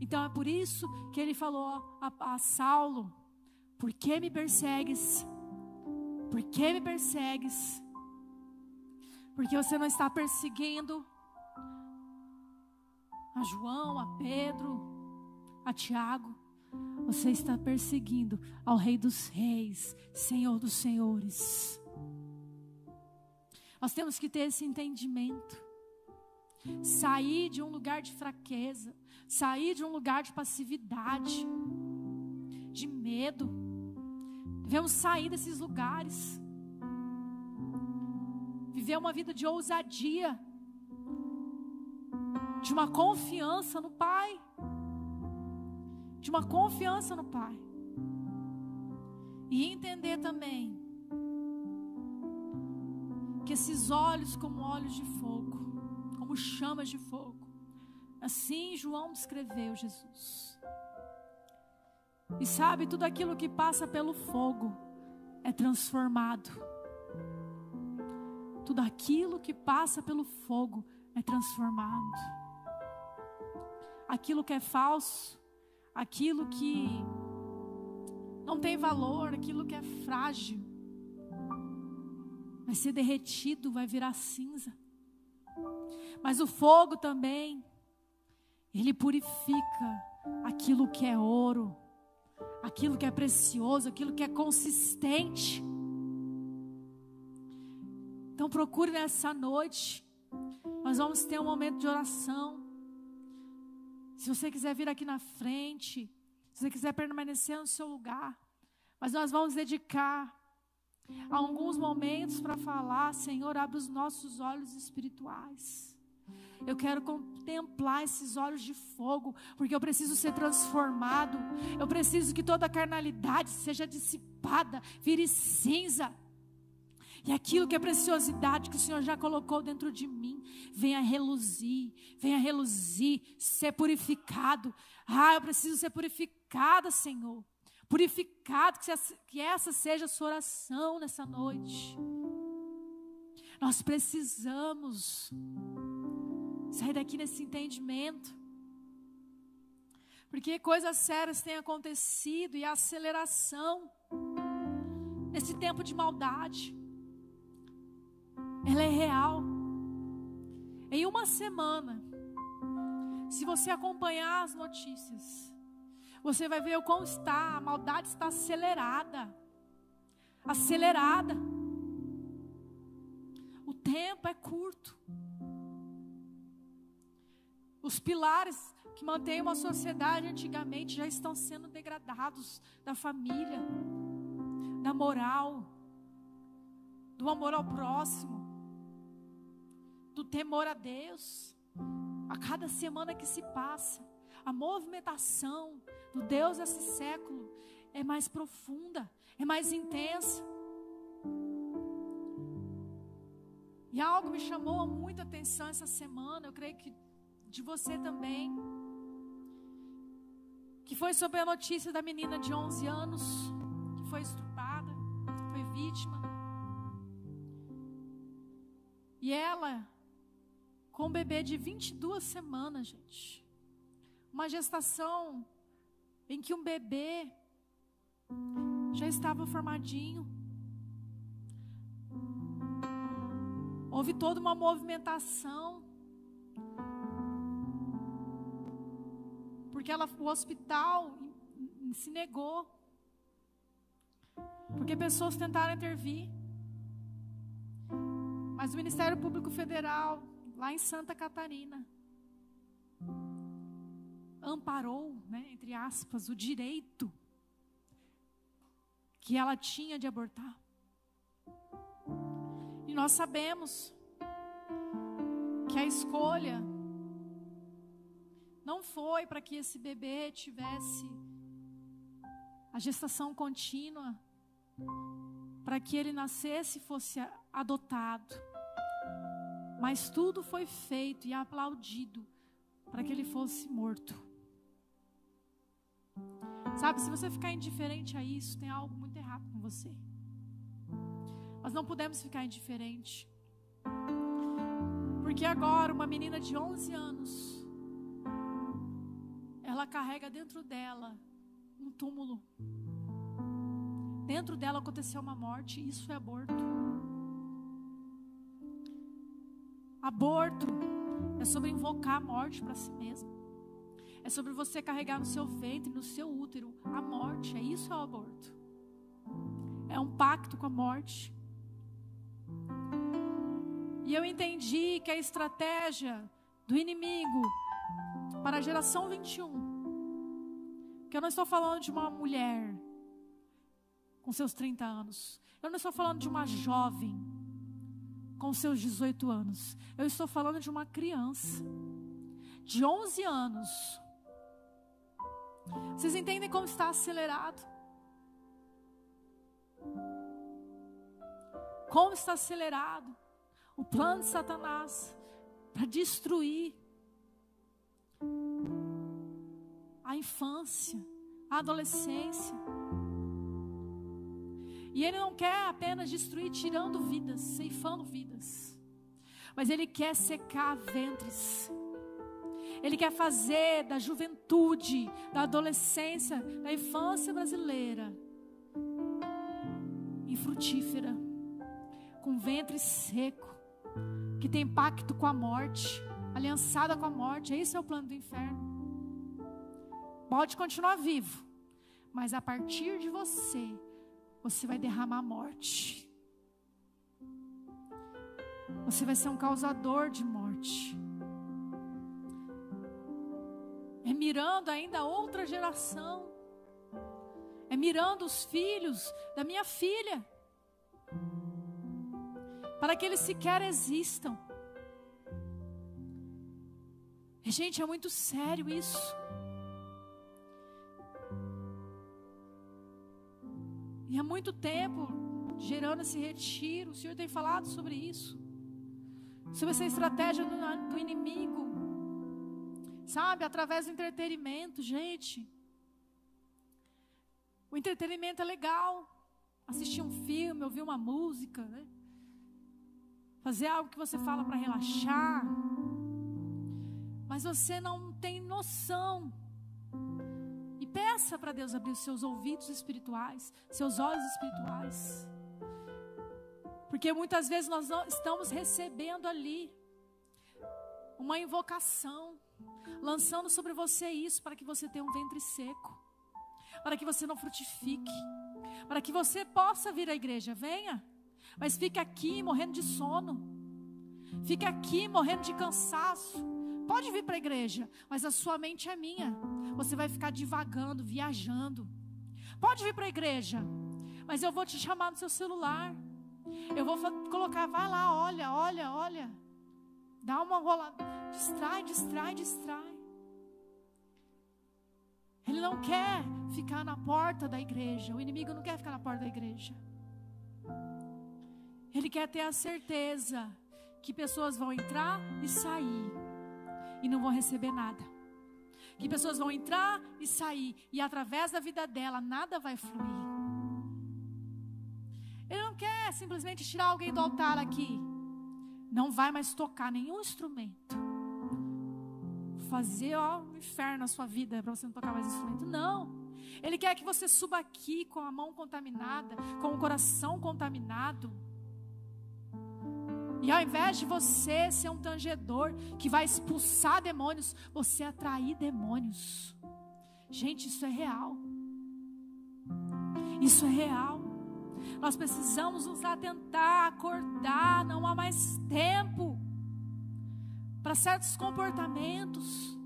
Speaker 1: Então é por isso que ele falou a, a Saulo: Por que me persegues? Por que me persegues? Porque você não está perseguindo a João, a Pedro, a Tiago. Você está perseguindo ao Rei dos Reis, Senhor dos Senhores. Nós temos que ter esse entendimento. Sair de um lugar de fraqueza, sair de um lugar de passividade, de medo. Devemos sair desses lugares. Viver uma vida de ousadia, de uma confiança no Pai. De uma confiança no Pai. E entender também que esses olhos como olhos de fogo, como chamas de fogo, assim João descreveu Jesus. E sabe, tudo aquilo que passa pelo fogo é transformado. Tudo aquilo que passa pelo fogo é transformado. Aquilo que é falso, aquilo que não tem valor, aquilo que é frágil, vai ser derretido, vai virar cinza. Mas o fogo também, ele purifica aquilo que é ouro, aquilo que é precioso, aquilo que é consistente. Então procure nessa noite. Nós vamos ter um momento de oração. Se você quiser vir aqui na frente, se você quiser permanecer no seu lugar, mas nós vamos dedicar alguns momentos para falar: Senhor, abre os nossos olhos espirituais. Eu quero contemplar esses olhos de fogo, porque eu preciso ser transformado. Eu preciso que toda carnalidade seja dissipada, vire cinza. E aquilo que é preciosidade que o Senhor já colocou dentro de mim, venha reluzir, venha reluzir, ser purificado. Ah, eu preciso ser purificada, Senhor purificado, que essa seja a sua oração nessa noite. Nós precisamos sair daqui nesse entendimento. Porque coisas sérias têm acontecido e a aceleração nesse tempo de maldade, ela é real. Em uma semana, se você acompanhar as notícias, você vai ver o quão está, a maldade está acelerada. Acelerada. O tempo é curto. Os pilares que mantêm uma sociedade antigamente já estão sendo degradados da família, da moral, do amor ao próximo, do temor a Deus. A cada semana que se passa, a movimentação do Deus desse século é mais profunda, é mais intensa. E algo me chamou muita atenção essa semana, eu creio que de você também. Que foi sobre a notícia da menina de 11 anos que foi estuprada, foi vítima. E ela, com um bebê de 22 semanas, gente, uma gestação em que um bebê já estava formadinho. Houve toda uma movimentação. Porque ela, o hospital se negou. Porque pessoas tentaram intervir. Mas o Ministério Público Federal, lá em Santa Catarina, amparou, né, entre aspas, o direito que ela tinha de abortar. E nós sabemos que a escolha não foi para que esse bebê tivesse a gestação contínua, para que ele nascesse e fosse adotado. Mas tudo foi feito e aplaudido para que ele fosse morto. Sabe, se você ficar indiferente a isso, tem algo muito errado com você. Nós não podemos ficar indiferente. Porque agora uma menina de 11 anos ela carrega dentro dela um túmulo. Dentro dela aconteceu uma morte, isso é aborto. Aborto é sobre invocar a morte para si mesmo. É sobre você carregar no seu ventre, no seu útero, a morte. É isso é o aborto. É um pacto com a morte. E eu entendi que a estratégia do inimigo para a geração 21, que eu não estou falando de uma mulher com seus 30 anos, eu não estou falando de uma jovem com seus 18 anos, eu estou falando de uma criança de 11 anos vocês entendem como está acelerado? Como está acelerado o plano de Satanás para destruir a infância, a adolescência. E ele não quer apenas destruir tirando vidas, ceifando vidas, mas ele quer secar ventres. Ele quer fazer da juventude, da adolescência, da infância brasileira infrutífera, com ventre seco, que tem pacto com a morte, aliançada com a morte. Esse é o plano do inferno. Pode continuar vivo, mas a partir de você, você vai derramar morte. Você vai ser um causador de morte é mirando ainda outra geração, é mirando os filhos da minha filha, para que eles sequer existam. Gente, é muito sério isso. E há muito tempo, gerando esse retiro, o Senhor tem falado sobre isso, sobre essa estratégia do, do inimigo Sabe, através do entretenimento, gente. O entretenimento é legal. Assistir um filme, ouvir uma música, né? Fazer algo que você fala para relaxar. Mas você não tem noção. Peça para Deus abrir os seus ouvidos espirituais, seus olhos espirituais. Porque muitas vezes nós estamos recebendo ali uma invocação lançando sobre você isso para que você tenha um ventre seco, para que você não frutifique, para que você possa vir à igreja. Venha, mas fique aqui morrendo de sono, fique aqui morrendo de cansaço. Pode vir para a igreja, mas a sua mente é minha. Você vai ficar divagando, viajando. Pode vir para a igreja, mas eu vou te chamar no seu celular. Eu vou colocar, vai lá, olha, olha, olha. Dá uma rolada. Distrai, distrai, distrai. Ele não quer ficar na porta da igreja. O inimigo não quer ficar na porta da igreja. Ele quer ter a certeza que pessoas vão entrar e sair e não vão receber nada. Que pessoas vão entrar e sair e através da vida dela nada vai fluir. Ele não quer simplesmente tirar alguém do altar aqui não vai mais tocar nenhum instrumento. fazer ó, um inferno na sua vida para você não tocar mais instrumento. Não. Ele quer que você suba aqui com a mão contaminada, com o coração contaminado. E ao invés de você ser um tangedor que vai expulsar demônios, você atrair demônios. Gente, isso é real. Isso é real. Nós precisamos nos atentar, acordar, não há mais tempo para certos comportamentos.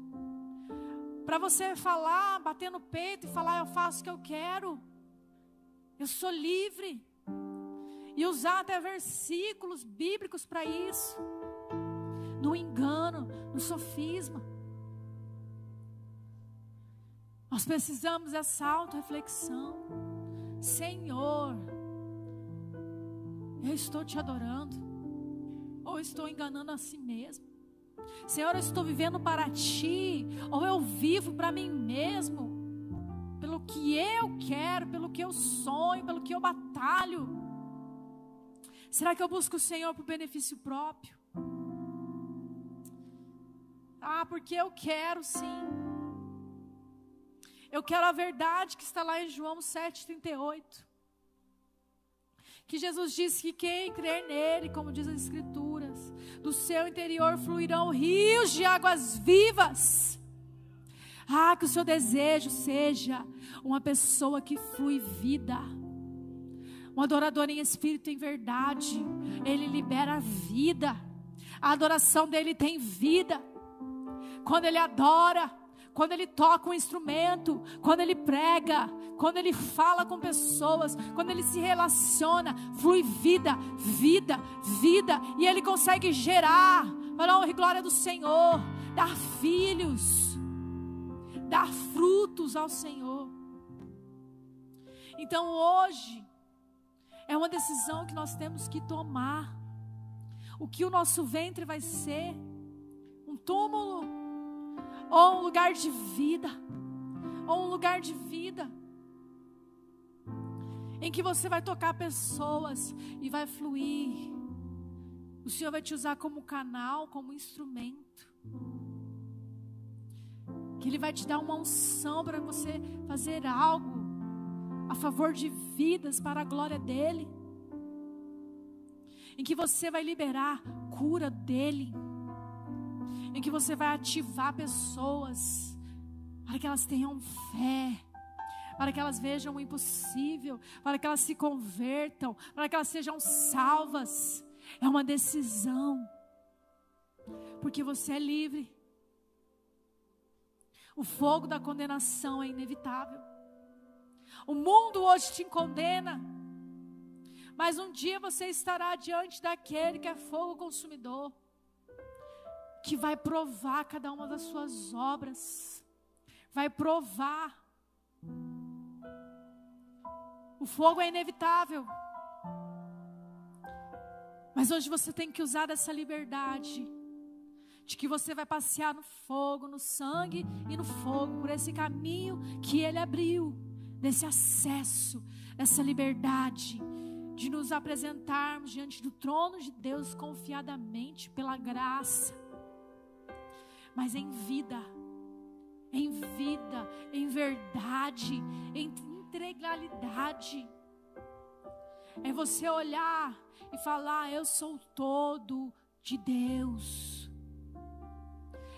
Speaker 1: Para você falar, bater no peito e falar, eu faço o que eu quero. Eu sou livre. E usar até versículos bíblicos para isso. No engano, no sofisma. Nós precisamos dessa auto-reflexão. Senhor, eu estou te adorando, ou estou enganando a si mesmo? Senhor, eu estou vivendo para ti, ou eu vivo para mim mesmo, pelo que eu quero, pelo que eu sonho, pelo que eu batalho? Será que eu busco o Senhor por benefício próprio? Ah, porque eu quero sim. Eu quero a verdade que está lá em João 7,38. Que Jesus disse que quem crer nele, como diz as Escrituras, do seu interior fluirão rios de águas vivas. Ah, que o seu desejo seja uma pessoa que flui vida. Um adorador em espírito em verdade. Ele libera vida. A adoração dele tem vida. Quando ele adora, quando ele toca um instrumento, quando ele prega, quando ele fala com pessoas, quando ele se relaciona, flui vida, vida, vida, e ele consegue gerar, para a honra e glória do Senhor, dar filhos, dar frutos ao Senhor. Então hoje, é uma decisão que nós temos que tomar. O que o nosso ventre vai ser? Um túmulo ou um lugar de vida, ou um lugar de vida, em que você vai tocar pessoas e vai fluir. O Senhor vai te usar como canal, como instrumento. Que Ele vai te dar uma unção para você fazer algo a favor de vidas para a glória dEle. Em que você vai liberar cura dEle em que você vai ativar pessoas para que elas tenham fé, para que elas vejam o impossível, para que elas se convertam, para que elas sejam salvas. É uma decisão, porque você é livre. O fogo da condenação é inevitável. O mundo hoje te condena, mas um dia você estará diante daquele que é fogo consumidor que vai provar cada uma das suas obras, vai provar. O fogo é inevitável, mas hoje você tem que usar dessa liberdade, de que você vai passear no fogo, no sangue e no fogo, por esse caminho que Ele abriu, desse acesso, essa liberdade de nos apresentarmos diante do trono de Deus confiadamente pela graça mas em vida, em vida, em verdade, em integralidade. É você olhar e falar: Eu sou todo de Deus.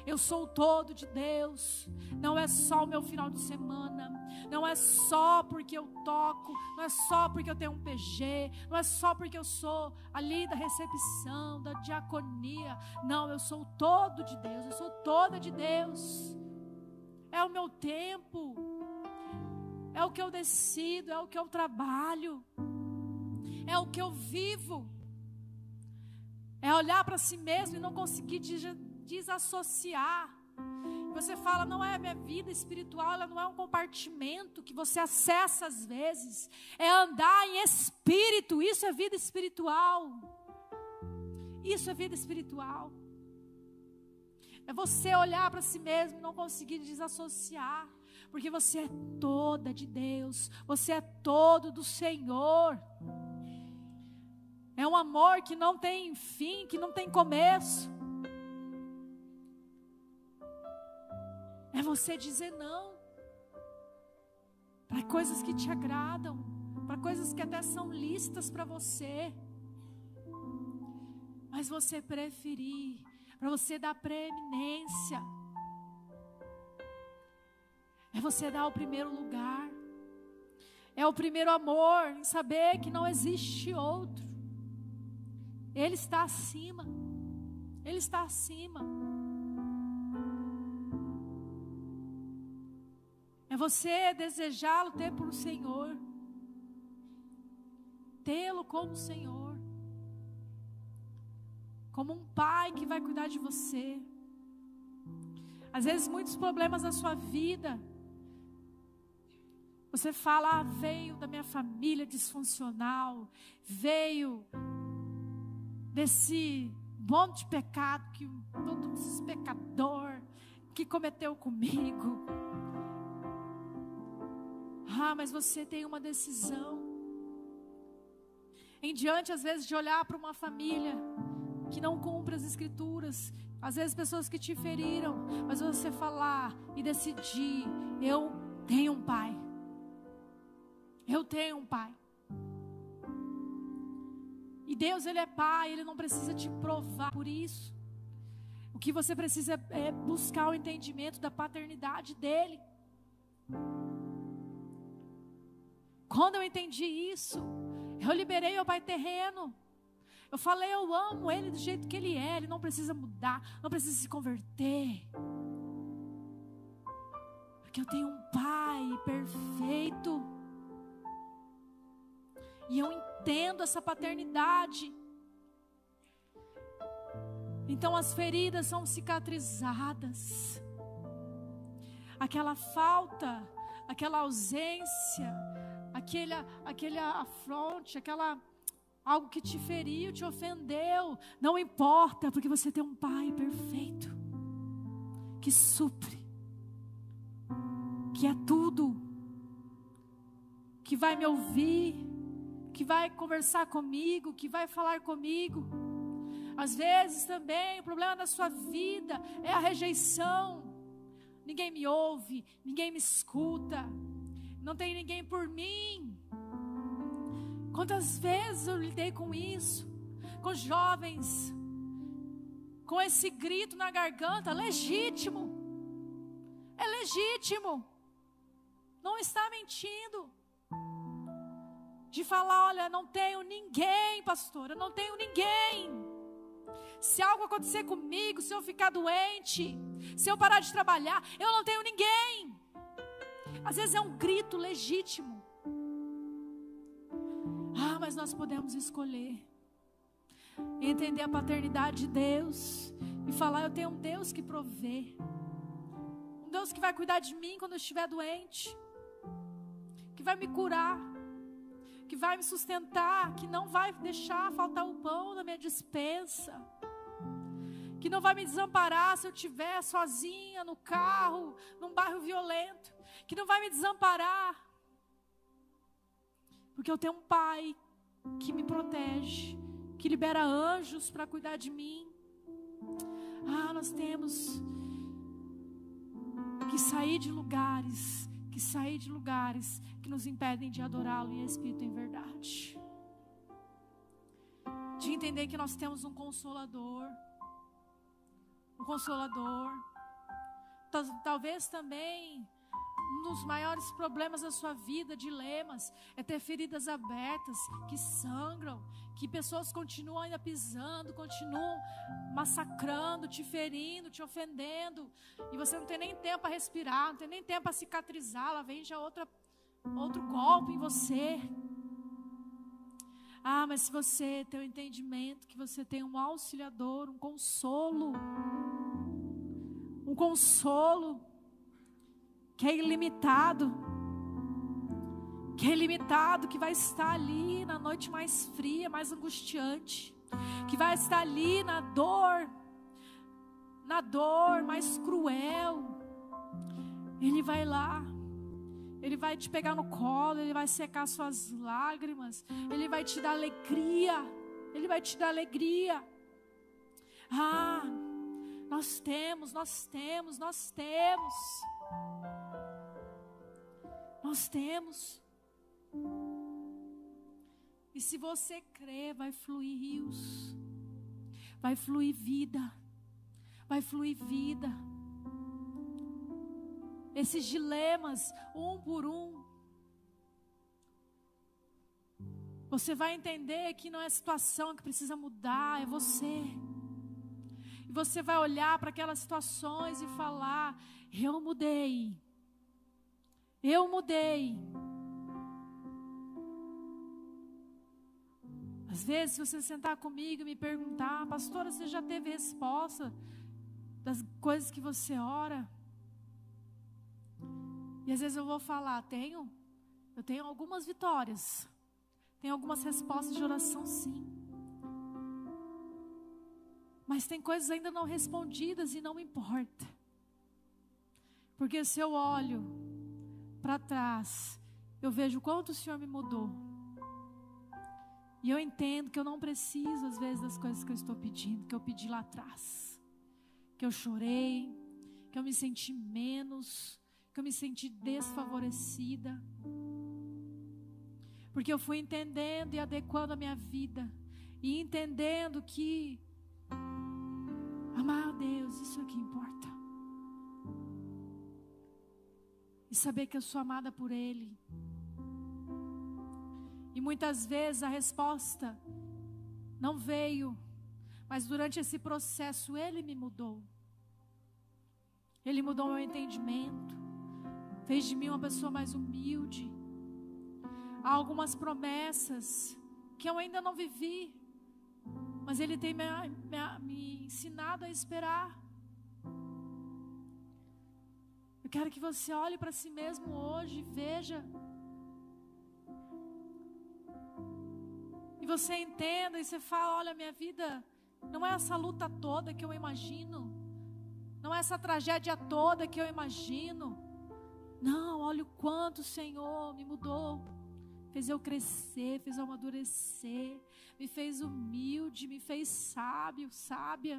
Speaker 1: Eu sou todo de Deus. Não é só o meu final de semana. Não é só porque eu toco. Não é só porque eu tenho um PG. Não é só porque eu sou ali da recepção, da diaconia. Não, eu sou todo de Deus. Eu sou toda de Deus. É o meu tempo. É o que eu decido. É o que eu trabalho. É o que eu vivo. É olhar para si mesmo e não conseguir desassociar. Você fala, não é minha vida espiritual, ela não é um compartimento que você acessa às vezes. É andar em espírito, isso é vida espiritual. Isso é vida espiritual. É você olhar para si mesmo não conseguir desassociar. Porque você é toda de Deus, você é todo do Senhor. É um amor que não tem fim, que não tem começo. É você dizer não para coisas que te agradam, para coisas que até são listas para você. Mas você preferir, para você dar preeminência. É você dar o primeiro lugar. É o primeiro amor em saber que não existe outro. Ele está acima. Ele está acima. É você desejá-lo ter por Senhor. Tê-lo como Senhor. Como um pai que vai cuidar de você. Às vezes, muitos problemas na sua vida. Você fala, ah, veio da minha família disfuncional, veio desse monte de pecado que todos os pecador que cometeu comigo. Ah, mas você tem uma decisão. Em diante, às vezes, de olhar para uma família que não cumpre as escrituras, às vezes pessoas que te feriram, mas você falar e decidir: eu tenho um pai. Eu tenho um pai. E Deus, Ele é Pai, Ele não precisa te provar por isso. O que você precisa é buscar o entendimento da paternidade dEle. Quando eu entendi isso, eu liberei o Pai terreno. Eu falei, eu amo Ele do jeito que Ele é. Ele não precisa mudar, não precisa se converter. Porque eu tenho um Pai perfeito. E eu entendo essa paternidade. Então as feridas são cicatrizadas. Aquela falta, aquela ausência, aquele, aquele afronte, aquela algo que te feriu, te ofendeu, não importa, porque você tem um pai perfeito que supre, que é tudo, que vai me ouvir, que vai conversar comigo, que vai falar comigo. Às vezes também o problema da sua vida é a rejeição. Ninguém me ouve, ninguém me escuta, não tem ninguém por mim. Quantas vezes eu lidei com isso, com jovens, com esse grito na garganta, legítimo, é legítimo, não está mentindo de falar: olha, não tenho ninguém, pastor, eu não tenho ninguém. Se algo acontecer comigo, se eu ficar doente, se eu parar de trabalhar, eu não tenho ninguém. Às vezes é um grito legítimo. Ah, mas nós podemos escolher. Entender a paternidade de Deus e falar: eu tenho um Deus que provê, um Deus que vai cuidar de mim quando eu estiver doente, que vai me curar. Que vai me sustentar, que não vai deixar faltar o pão na minha dispensa, que não vai me desamparar se eu estiver sozinha no carro, num bairro violento, que não vai me desamparar, porque eu tenho um pai que me protege, que libera anjos para cuidar de mim. Ah, nós temos que sair de lugares que sair de lugares que nos impedem de adorá-lo em espírito e em verdade. De entender que nós temos um consolador. Um consolador. Talvez também um dos maiores problemas da sua vida, dilemas, é ter feridas abertas que sangram, que pessoas continuam ainda pisando, continuam massacrando, te ferindo, te ofendendo, e você não tem nem tempo para respirar, não tem nem tempo para cicatrizar, ela vem já outra, outro golpe em você. Ah, mas se você tem o entendimento que você tem um auxiliador, um consolo, um consolo, que é ilimitado, que é ilimitado, que vai estar ali na noite mais fria, mais angustiante, que vai estar ali na dor, na dor mais cruel. Ele vai lá, ele vai te pegar no colo, ele vai secar suas lágrimas, ele vai te dar alegria, ele vai te dar alegria. Ah, Nós temos, nós temos, nós temos. Nós temos. E se você crer, vai fluir rios, vai fluir vida, vai fluir vida. Esses dilemas, um por um, Você vai entender que não é a situação que precisa mudar, é você. E você vai olhar para aquelas situações e falar: Eu mudei. Eu mudei. Às vezes, se você sentar comigo e me perguntar, pastora, você já teve resposta das coisas que você ora? E às vezes eu vou falar, tenho, eu tenho algumas vitórias. Tem algumas respostas de oração, sim. Mas tem coisas ainda não respondidas e não importa. Porque se eu olho para trás, eu vejo quanto o Senhor me mudou. E eu entendo que eu não preciso, às vezes, das coisas que eu estou pedindo, que eu pedi lá atrás. Que eu chorei, que eu me senti menos, que eu me senti desfavorecida porque eu fui entendendo e adequando a minha vida. E entendendo que amar a Deus, isso é que importa. E saber que eu sou amada por Ele. E muitas vezes a resposta não veio, mas durante esse processo Ele me mudou. Ele mudou meu entendimento, fez de mim uma pessoa mais humilde Há algumas promessas que eu ainda não vivi, mas Ele tem me, me, me ensinado a esperar. Eu quero que você olhe para si mesmo hoje e veja. E você entenda e você fala: olha, minha vida não é essa luta toda que eu imagino, não é essa tragédia toda que eu imagino. Não, olha o quanto o Senhor me mudou fez eu crescer, fez eu amadurecer, me fez humilde, me fez sábio, sábia.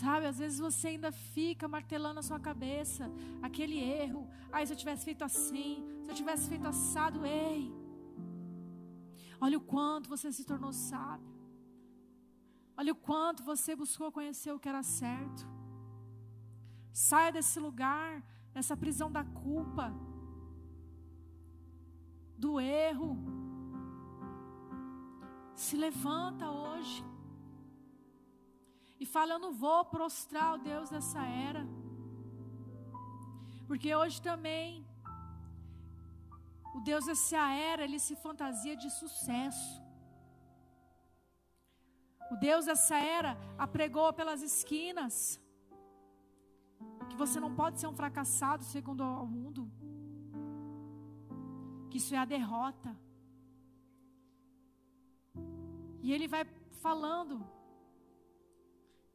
Speaker 1: Sabe, às vezes você ainda fica martelando na sua cabeça aquele erro. Ai, se eu tivesse feito assim, se eu tivesse feito assado, ei. Olha o quanto você se tornou sábio. Olha o quanto você buscou conhecer o que era certo. Saia desse lugar, dessa prisão da culpa do erro. Se levanta hoje e fala: Eu não vou prostrar o Deus dessa era, porque hoje também o Deus dessa era ele se fantasia de sucesso. O Deus dessa era apregou pelas esquinas que você não pode ser um fracassado segundo o mundo que isso é a derrota. E ele vai falando: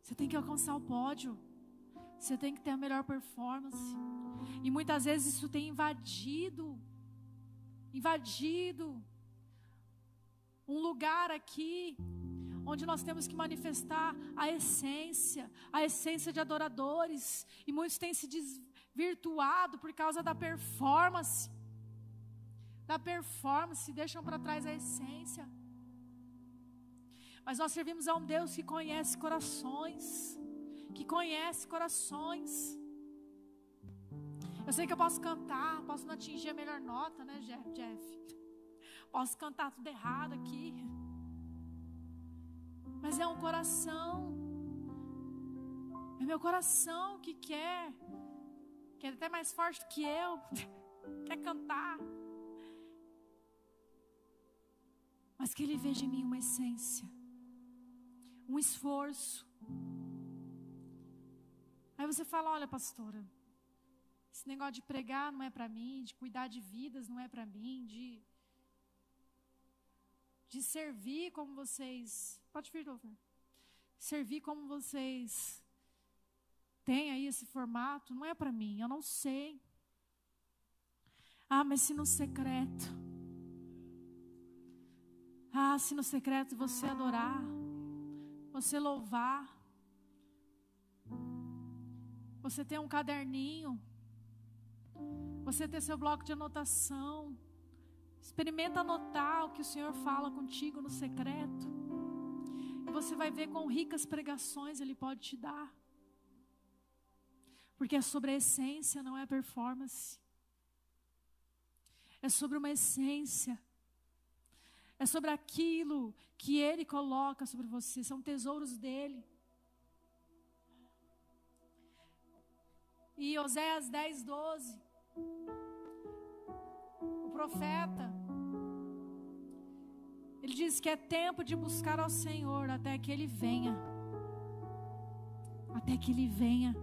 Speaker 1: você tem que alcançar o pódio, você tem que ter a melhor performance. E muitas vezes isso tem invadido, invadido um lugar aqui onde nós temos que manifestar a essência, a essência de adoradores, e muitos têm se desvirtuado por causa da performance da performance, deixam para trás a essência. Mas nós servimos a um Deus que conhece corações, que conhece corações. Eu sei que eu posso cantar, posso não atingir a melhor nota, né, Jeff? Posso cantar tudo errado aqui. Mas é um coração. É meu coração que quer, que é até mais forte do que eu, quer cantar. mas que Ele veja em mim uma essência, um esforço. Aí você fala: olha, pastora, esse negócio de pregar não é para mim, de cuidar de vidas não é para mim, de, de servir como vocês. Pode vir, Dover. Servir como vocês têm aí esse formato, não é para mim, eu não sei. Ah, mas se no secreto. Ah, se no secreto você adorar, você louvar, você ter um caderninho, você ter seu bloco de anotação. Experimenta anotar o que o Senhor fala contigo no secreto. Você vai ver quão ricas pregações Ele pode te dar. Porque é sobre a essência, não é performance. É sobre uma essência. É sobre aquilo que Ele coloca sobre você. São tesouros dele. E Oséias 10, 12. O profeta. Ele diz que é tempo de buscar ao Senhor até que Ele venha. Até que Ele venha.